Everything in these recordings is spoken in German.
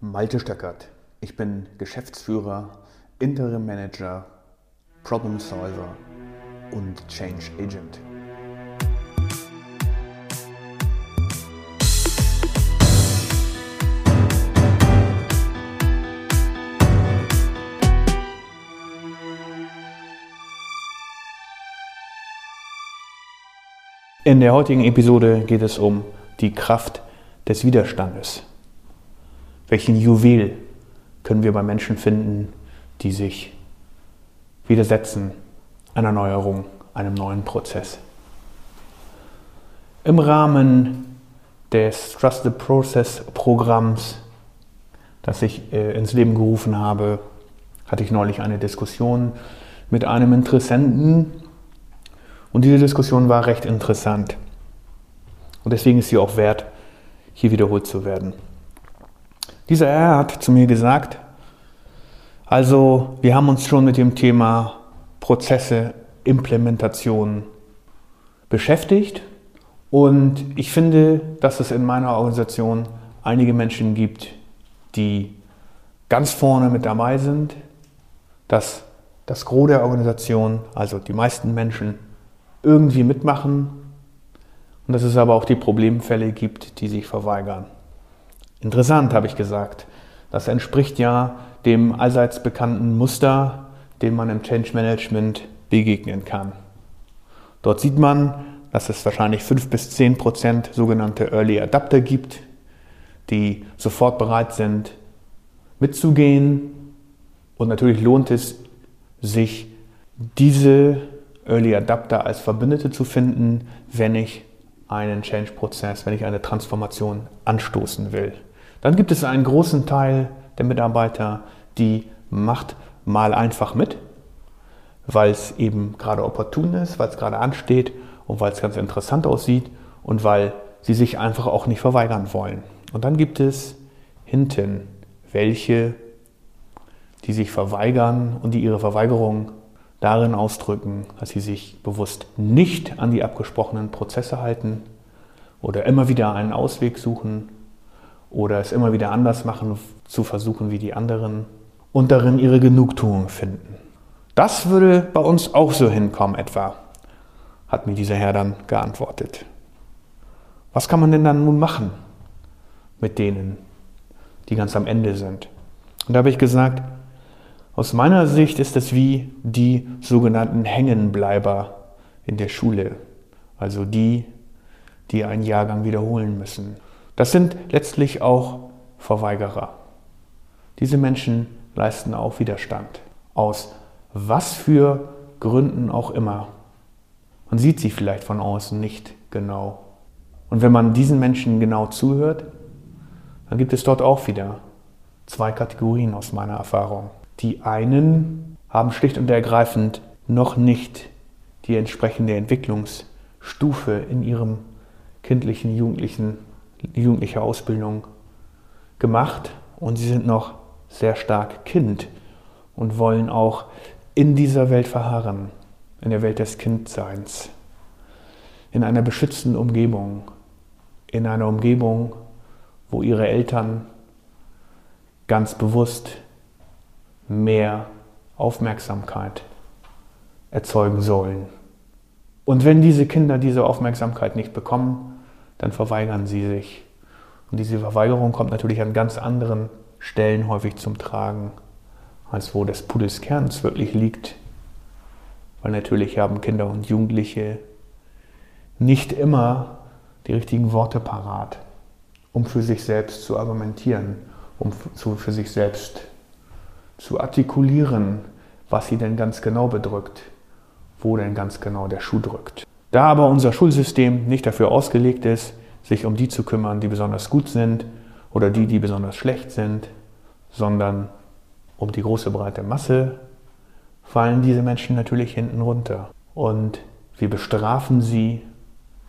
Malte Stöckert. Ich bin Geschäftsführer, Interim Manager, Problem Solver und Change Agent. In der heutigen Episode geht es um die Kraft des Widerstandes. Welchen Juwel können wir bei Menschen finden, die sich widersetzen einer Neuerung, einem neuen Prozess? Im Rahmen des Trust the Process Programms, das ich äh, ins Leben gerufen habe, hatte ich neulich eine Diskussion mit einem Interessenten, und diese Diskussion war recht interessant. Und deswegen ist sie auch wert, hier wiederholt zu werden. Dieser Herr hat zu mir gesagt, also wir haben uns schon mit dem Thema Prozesse, Implementation beschäftigt und ich finde, dass es in meiner Organisation einige Menschen gibt, die ganz vorne mit dabei sind, dass das Gros der Organisation, also die meisten Menschen, irgendwie mitmachen und dass es aber auch die Problemfälle gibt, die sich verweigern. Interessant, habe ich gesagt. Das entspricht ja dem allseits bekannten Muster, dem man im Change Management begegnen kann. Dort sieht man, dass es wahrscheinlich 5 bis 10 Prozent sogenannte Early Adapter gibt, die sofort bereit sind, mitzugehen. Und natürlich lohnt es sich, diese Early Adapter als Verbündete zu finden, wenn ich einen Change-Prozess, wenn ich eine Transformation anstoßen will. Dann gibt es einen großen Teil der Mitarbeiter, die macht mal einfach mit, weil es eben gerade opportun ist, weil es gerade ansteht und weil es ganz interessant aussieht und weil sie sich einfach auch nicht verweigern wollen. Und dann gibt es hinten welche, die sich verweigern und die ihre Verweigerung darin ausdrücken, dass sie sich bewusst nicht an die abgesprochenen Prozesse halten oder immer wieder einen Ausweg suchen oder es immer wieder anders machen, zu versuchen wie die anderen und darin ihre Genugtuung finden. Das würde bei uns auch so hinkommen etwa, hat mir dieser Herr dann geantwortet. Was kann man denn dann nun machen mit denen, die ganz am Ende sind? Und da habe ich gesagt, aus meiner Sicht ist es wie die sogenannten Hängenbleiber in der Schule, also die, die einen Jahrgang wiederholen müssen. Das sind letztlich auch Verweigerer. Diese Menschen leisten auch Widerstand. Aus was für Gründen auch immer. Man sieht sie vielleicht von außen nicht genau. Und wenn man diesen Menschen genau zuhört, dann gibt es dort auch wieder zwei Kategorien aus meiner Erfahrung. Die einen haben schlicht und ergreifend noch nicht die entsprechende Entwicklungsstufe in ihrem kindlichen, jugendlichen, jugendliche Ausbildung gemacht und sie sind noch sehr stark Kind und wollen auch in dieser Welt verharren, in der Welt des Kindseins, in einer beschützenden Umgebung, in einer Umgebung, wo ihre Eltern ganz bewusst mehr Aufmerksamkeit erzeugen sollen. Und wenn diese Kinder diese Aufmerksamkeit nicht bekommen, dann verweigern sie sich. Und diese Verweigerung kommt natürlich an ganz anderen Stellen häufig zum Tragen, als wo des Pudels Kerns wirklich liegt. Weil natürlich haben Kinder und Jugendliche nicht immer die richtigen Worte parat, um für sich selbst zu argumentieren, um für sich selbst zu zu artikulieren, was sie denn ganz genau bedrückt, wo denn ganz genau der Schuh drückt. Da aber unser Schulsystem nicht dafür ausgelegt ist, sich um die zu kümmern, die besonders gut sind oder die, die besonders schlecht sind, sondern um die große breite Masse, fallen diese Menschen natürlich hinten runter. Und wir bestrafen sie,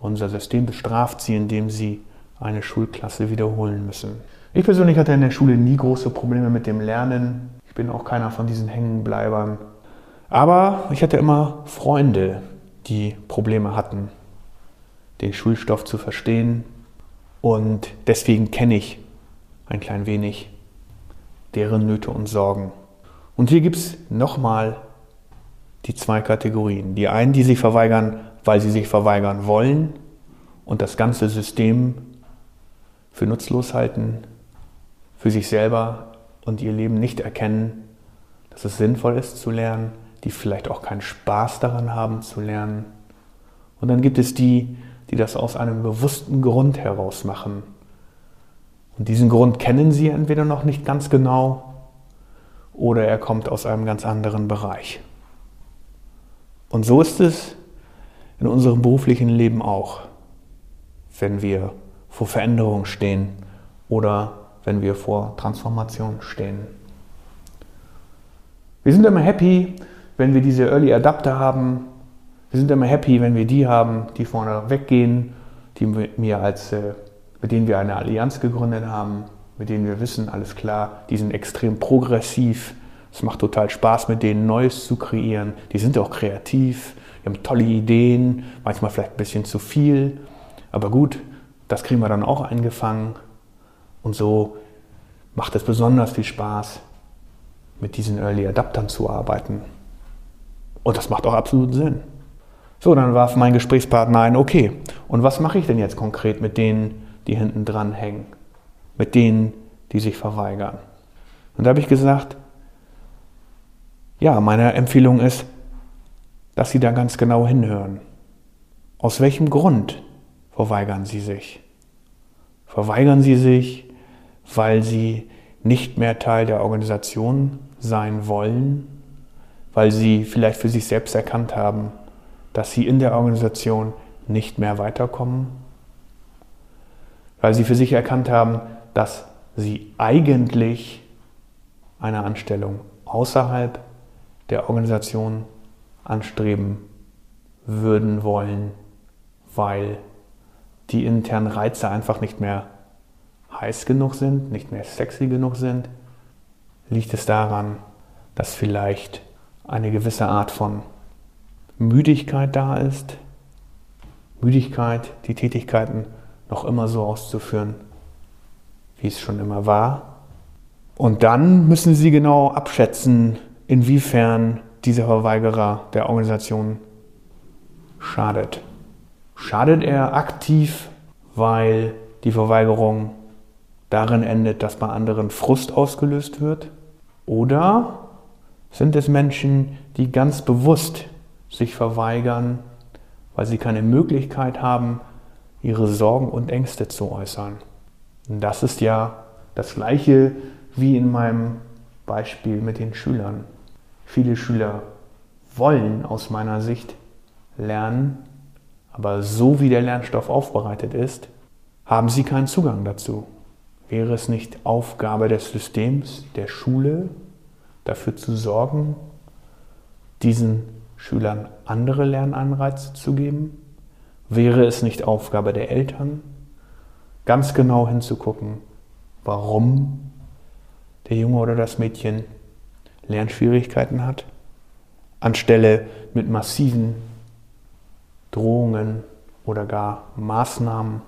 unser System bestraft sie, indem sie eine Schulklasse wiederholen müssen. Ich persönlich hatte in der Schule nie große Probleme mit dem Lernen bin auch keiner von diesen Hängenbleibern. Aber ich hatte immer Freunde, die Probleme hatten, den Schulstoff zu verstehen. Und deswegen kenne ich ein klein wenig deren Nöte und Sorgen. Und hier gibt es nochmal die zwei Kategorien. Die einen, die sich verweigern, weil sie sich verweigern wollen und das ganze System für nutzlos halten, für sich selber und ihr Leben nicht erkennen, dass es sinnvoll ist zu lernen, die vielleicht auch keinen Spaß daran haben zu lernen. Und dann gibt es die, die das aus einem bewussten Grund heraus machen. Und diesen Grund kennen sie entweder noch nicht ganz genau oder er kommt aus einem ganz anderen Bereich. Und so ist es in unserem beruflichen Leben auch, wenn wir vor Veränderung stehen oder wenn wir vor Transformation stehen. Wir sind immer happy, wenn wir diese Early Adapter haben. Wir sind immer happy, wenn wir die haben, die vorne weggehen, die mir als, äh, mit denen wir eine Allianz gegründet haben, mit denen wir wissen, alles klar, die sind extrem progressiv. Es macht total Spaß, mit denen Neues zu kreieren. Die sind auch kreativ, die haben tolle Ideen, manchmal vielleicht ein bisschen zu viel. Aber gut, das kriegen wir dann auch eingefangen. Und so macht es besonders viel Spaß, mit diesen Early Adaptern zu arbeiten. Und das macht auch absolut Sinn. So, dann warf mein Gesprächspartner ein, okay, und was mache ich denn jetzt konkret mit denen, die hinten dran hängen? Mit denen, die sich verweigern? Und da habe ich gesagt, ja, meine Empfehlung ist, dass Sie da ganz genau hinhören. Aus welchem Grund verweigern Sie sich? Verweigern Sie sich, weil Sie nicht mehr Teil der Organisation sein wollen, weil Sie vielleicht für sich selbst erkannt haben, dass Sie in der Organisation nicht mehr weiterkommen, weil Sie für sich erkannt haben, dass Sie eigentlich eine Anstellung außerhalb der Organisation anstreben würden wollen, weil die internen Reize einfach nicht mehr heiß genug sind, nicht mehr sexy genug sind, liegt es daran, dass vielleicht eine gewisse Art von Müdigkeit da ist. Müdigkeit, die Tätigkeiten noch immer so auszuführen, wie es schon immer war. Und dann müssen Sie genau abschätzen, inwiefern dieser Verweigerer der Organisation schadet. Schadet er aktiv, weil die Verweigerung darin endet, dass bei anderen Frust ausgelöst wird? Oder sind es Menschen, die ganz bewusst sich verweigern, weil sie keine Möglichkeit haben, ihre Sorgen und Ängste zu äußern? Und das ist ja das gleiche wie in meinem Beispiel mit den Schülern. Viele Schüler wollen aus meiner Sicht lernen, aber so wie der Lernstoff aufbereitet ist, haben sie keinen Zugang dazu. Wäre es nicht Aufgabe des Systems, der Schule, dafür zu sorgen, diesen Schülern andere Lernanreize zu geben? Wäre es nicht Aufgabe der Eltern, ganz genau hinzugucken, warum der Junge oder das Mädchen Lernschwierigkeiten hat, anstelle mit massiven Drohungen oder gar Maßnahmen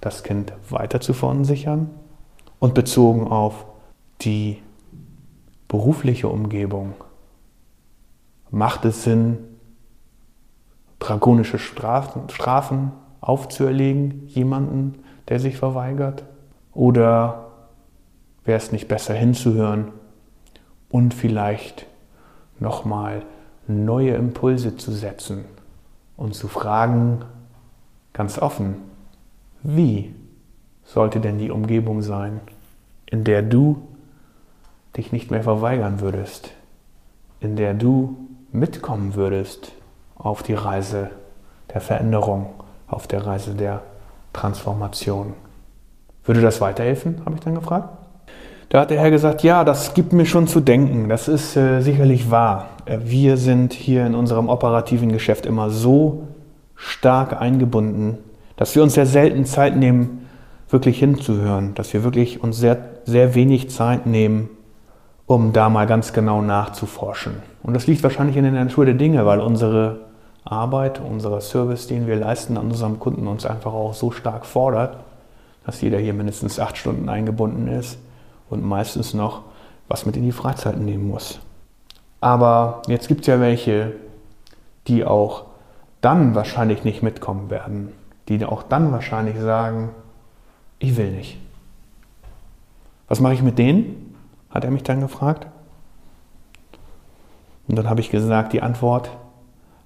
das Kind weiter zu verunsichern? Und bezogen auf die berufliche Umgebung, macht es Sinn, drakonische Strafen, Strafen aufzuerlegen, jemanden, der sich verweigert? Oder wäre es nicht besser hinzuhören und vielleicht nochmal neue Impulse zu setzen und zu fragen, ganz offen, wie sollte denn die Umgebung sein, in der du dich nicht mehr verweigern würdest, in der du mitkommen würdest auf die Reise der Veränderung, auf der Reise der Transformation. Würde das weiterhelfen, habe ich dann gefragt. Da hat der Herr gesagt, ja, das gibt mir schon zu denken, das ist äh, sicherlich wahr. Äh, wir sind hier in unserem operativen Geschäft immer so stark eingebunden, dass wir uns sehr selten Zeit nehmen, wirklich hinzuhören, dass wir wirklich uns sehr, sehr wenig Zeit nehmen, um da mal ganz genau nachzuforschen. Und das liegt wahrscheinlich in der Natur der Dinge, weil unsere Arbeit, unser Service, den wir leisten an unserem Kunden, uns einfach auch so stark fordert, dass jeder hier mindestens acht Stunden eingebunden ist und meistens noch was mit in die Freizeit nehmen muss. Aber jetzt gibt es ja welche, die auch dann wahrscheinlich nicht mitkommen werden, die auch dann wahrscheinlich sagen, ich will nicht. Was mache ich mit denen? Hat er mich dann gefragt. Und dann habe ich gesagt, die Antwort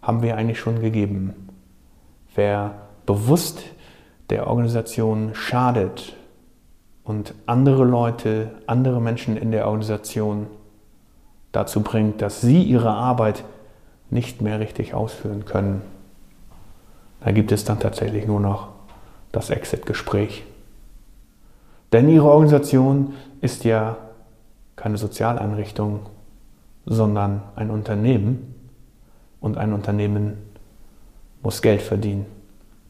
haben wir eigentlich schon gegeben. Wer bewusst der Organisation schadet und andere Leute, andere Menschen in der Organisation dazu bringt, dass sie ihre Arbeit nicht mehr richtig ausführen können, da gibt es dann tatsächlich nur noch das Exit-Gespräch. Denn ihre Organisation ist ja keine Sozialeinrichtung, sondern ein Unternehmen. Und ein Unternehmen muss Geld verdienen.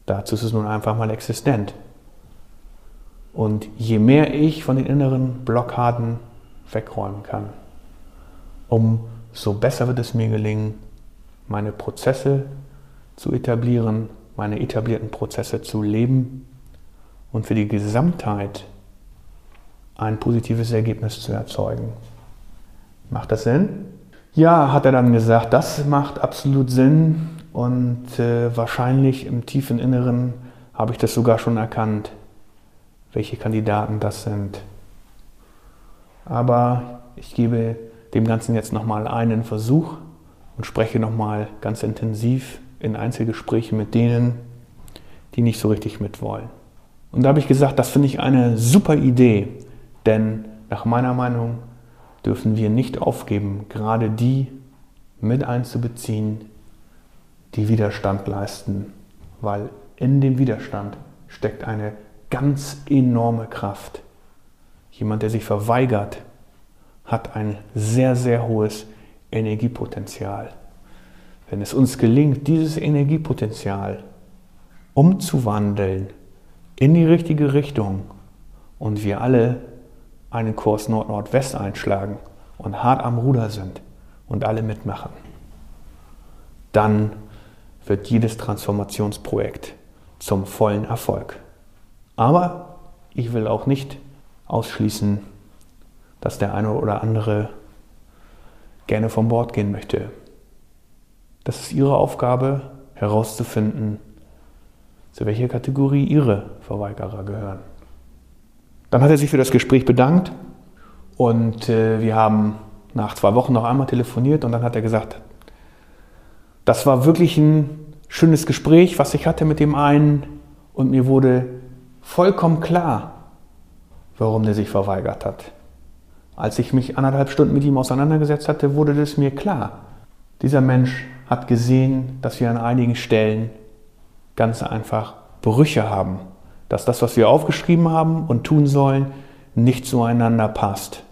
Dazu ist es nun einfach mal existent. Und je mehr ich von den inneren Blockaden wegräumen kann, umso besser wird es mir gelingen, meine Prozesse zu etablieren, meine etablierten Prozesse zu leben und für die Gesamtheit ein positives Ergebnis zu erzeugen. Macht das Sinn? Ja, hat er dann gesagt, das macht absolut Sinn und äh, wahrscheinlich im tiefen Inneren habe ich das sogar schon erkannt, welche Kandidaten das sind. Aber ich gebe dem Ganzen jetzt nochmal einen Versuch und spreche nochmal ganz intensiv in Einzelgesprächen mit denen, die nicht so richtig mitwollen. Und da habe ich gesagt, das finde ich eine super Idee, denn nach meiner Meinung dürfen wir nicht aufgeben, gerade die mit einzubeziehen, die Widerstand leisten, weil in dem Widerstand steckt eine ganz enorme Kraft. Jemand, der sich verweigert, hat ein sehr, sehr hohes Energiepotenzial. Wenn es uns gelingt, dieses Energiepotenzial umzuwandeln in die richtige Richtung und wir alle einen Kurs Nord-Nordwest einschlagen und hart am Ruder sind und alle mitmachen, dann wird jedes Transformationsprojekt zum vollen Erfolg. Aber ich will auch nicht ausschließen, dass der eine oder andere gerne vom Bord gehen möchte. Das ist Ihre Aufgabe herauszufinden, zu welcher Kategorie Ihre Verweigerer gehören. Dann hat er sich für das Gespräch bedankt und äh, wir haben nach zwei Wochen noch einmal telefoniert und dann hat er gesagt, das war wirklich ein schönes Gespräch, was ich hatte mit dem einen und mir wurde vollkommen klar, warum der sich verweigert hat. Als ich mich anderthalb Stunden mit ihm auseinandergesetzt hatte, wurde das mir klar. Dieser Mensch hat gesehen, dass wir an einigen Stellen ganz einfach Brüche haben, dass das, was wir aufgeschrieben haben und tun sollen, nicht zueinander passt.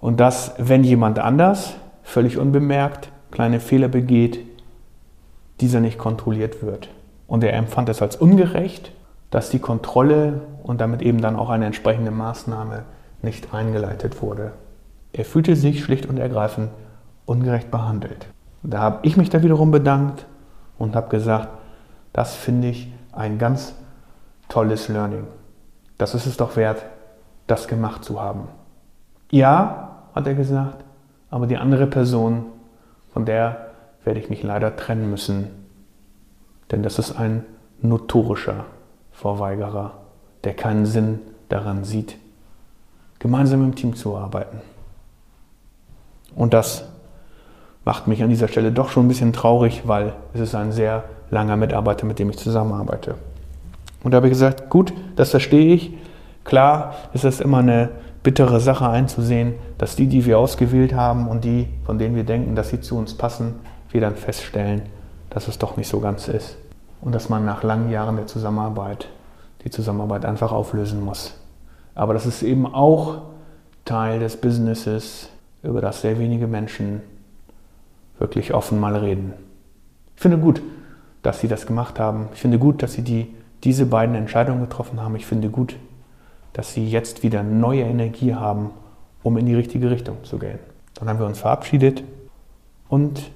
Und dass, wenn jemand anders völlig unbemerkt kleine Fehler begeht, dieser nicht kontrolliert wird. Und er empfand es als ungerecht, dass die Kontrolle und damit eben dann auch eine entsprechende Maßnahme nicht eingeleitet wurde. Er fühlte sich schlicht und ergreifend ungerecht behandelt. Da habe ich mich da wiederum bedankt und habe gesagt, das finde ich ein ganz tolles Learning. Das ist es doch wert, das gemacht zu haben. Ja, hat er gesagt, aber die andere Person, von der werde ich mich leider trennen müssen. Denn das ist ein notorischer Verweigerer, der keinen Sinn daran sieht, gemeinsam im Team zu arbeiten. Und das macht mich an dieser Stelle doch schon ein bisschen traurig, weil es ist ein sehr langer Mitarbeiter, mit dem ich zusammenarbeite. Und da habe ich gesagt, gut, das verstehe ich. Klar ist es immer eine bittere Sache einzusehen, dass die, die wir ausgewählt haben und die, von denen wir denken, dass sie zu uns passen, wir dann feststellen, dass es doch nicht so ganz ist. Und dass man nach langen Jahren der Zusammenarbeit die Zusammenarbeit einfach auflösen muss. Aber das ist eben auch Teil des Businesses, über das sehr wenige Menschen wirklich offen mal reden. Ich finde gut, dass Sie das gemacht haben. Ich finde gut, dass Sie die, diese beiden Entscheidungen getroffen haben. Ich finde gut, dass Sie jetzt wieder neue Energie haben, um in die richtige Richtung zu gehen. Dann haben wir uns verabschiedet und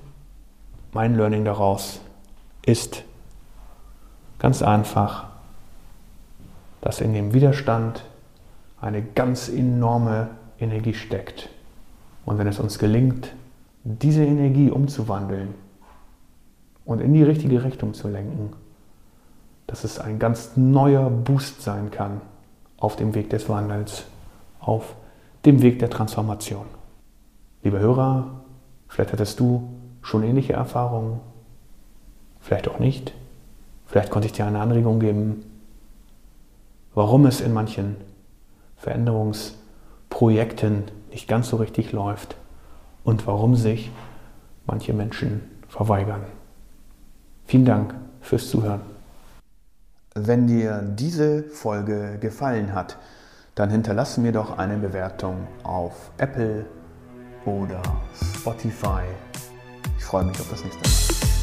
mein Learning daraus ist ganz einfach, dass in dem Widerstand eine ganz enorme Energie steckt. Und wenn es uns gelingt, diese Energie umzuwandeln und in die richtige Richtung zu lenken, dass es ein ganz neuer Boost sein kann auf dem Weg des Wandels, auf dem Weg der Transformation. Liebe Hörer, vielleicht hattest du schon ähnliche Erfahrungen, vielleicht auch nicht. Vielleicht konnte ich dir eine Anregung geben, warum es in manchen Veränderungsprojekten nicht ganz so richtig läuft und warum sich manche Menschen verweigern. Vielen Dank fürs Zuhören. Wenn dir diese Folge gefallen hat, dann hinterlasse mir doch eine Bewertung auf Apple oder Spotify. Ich freue mich auf das nächste Mal.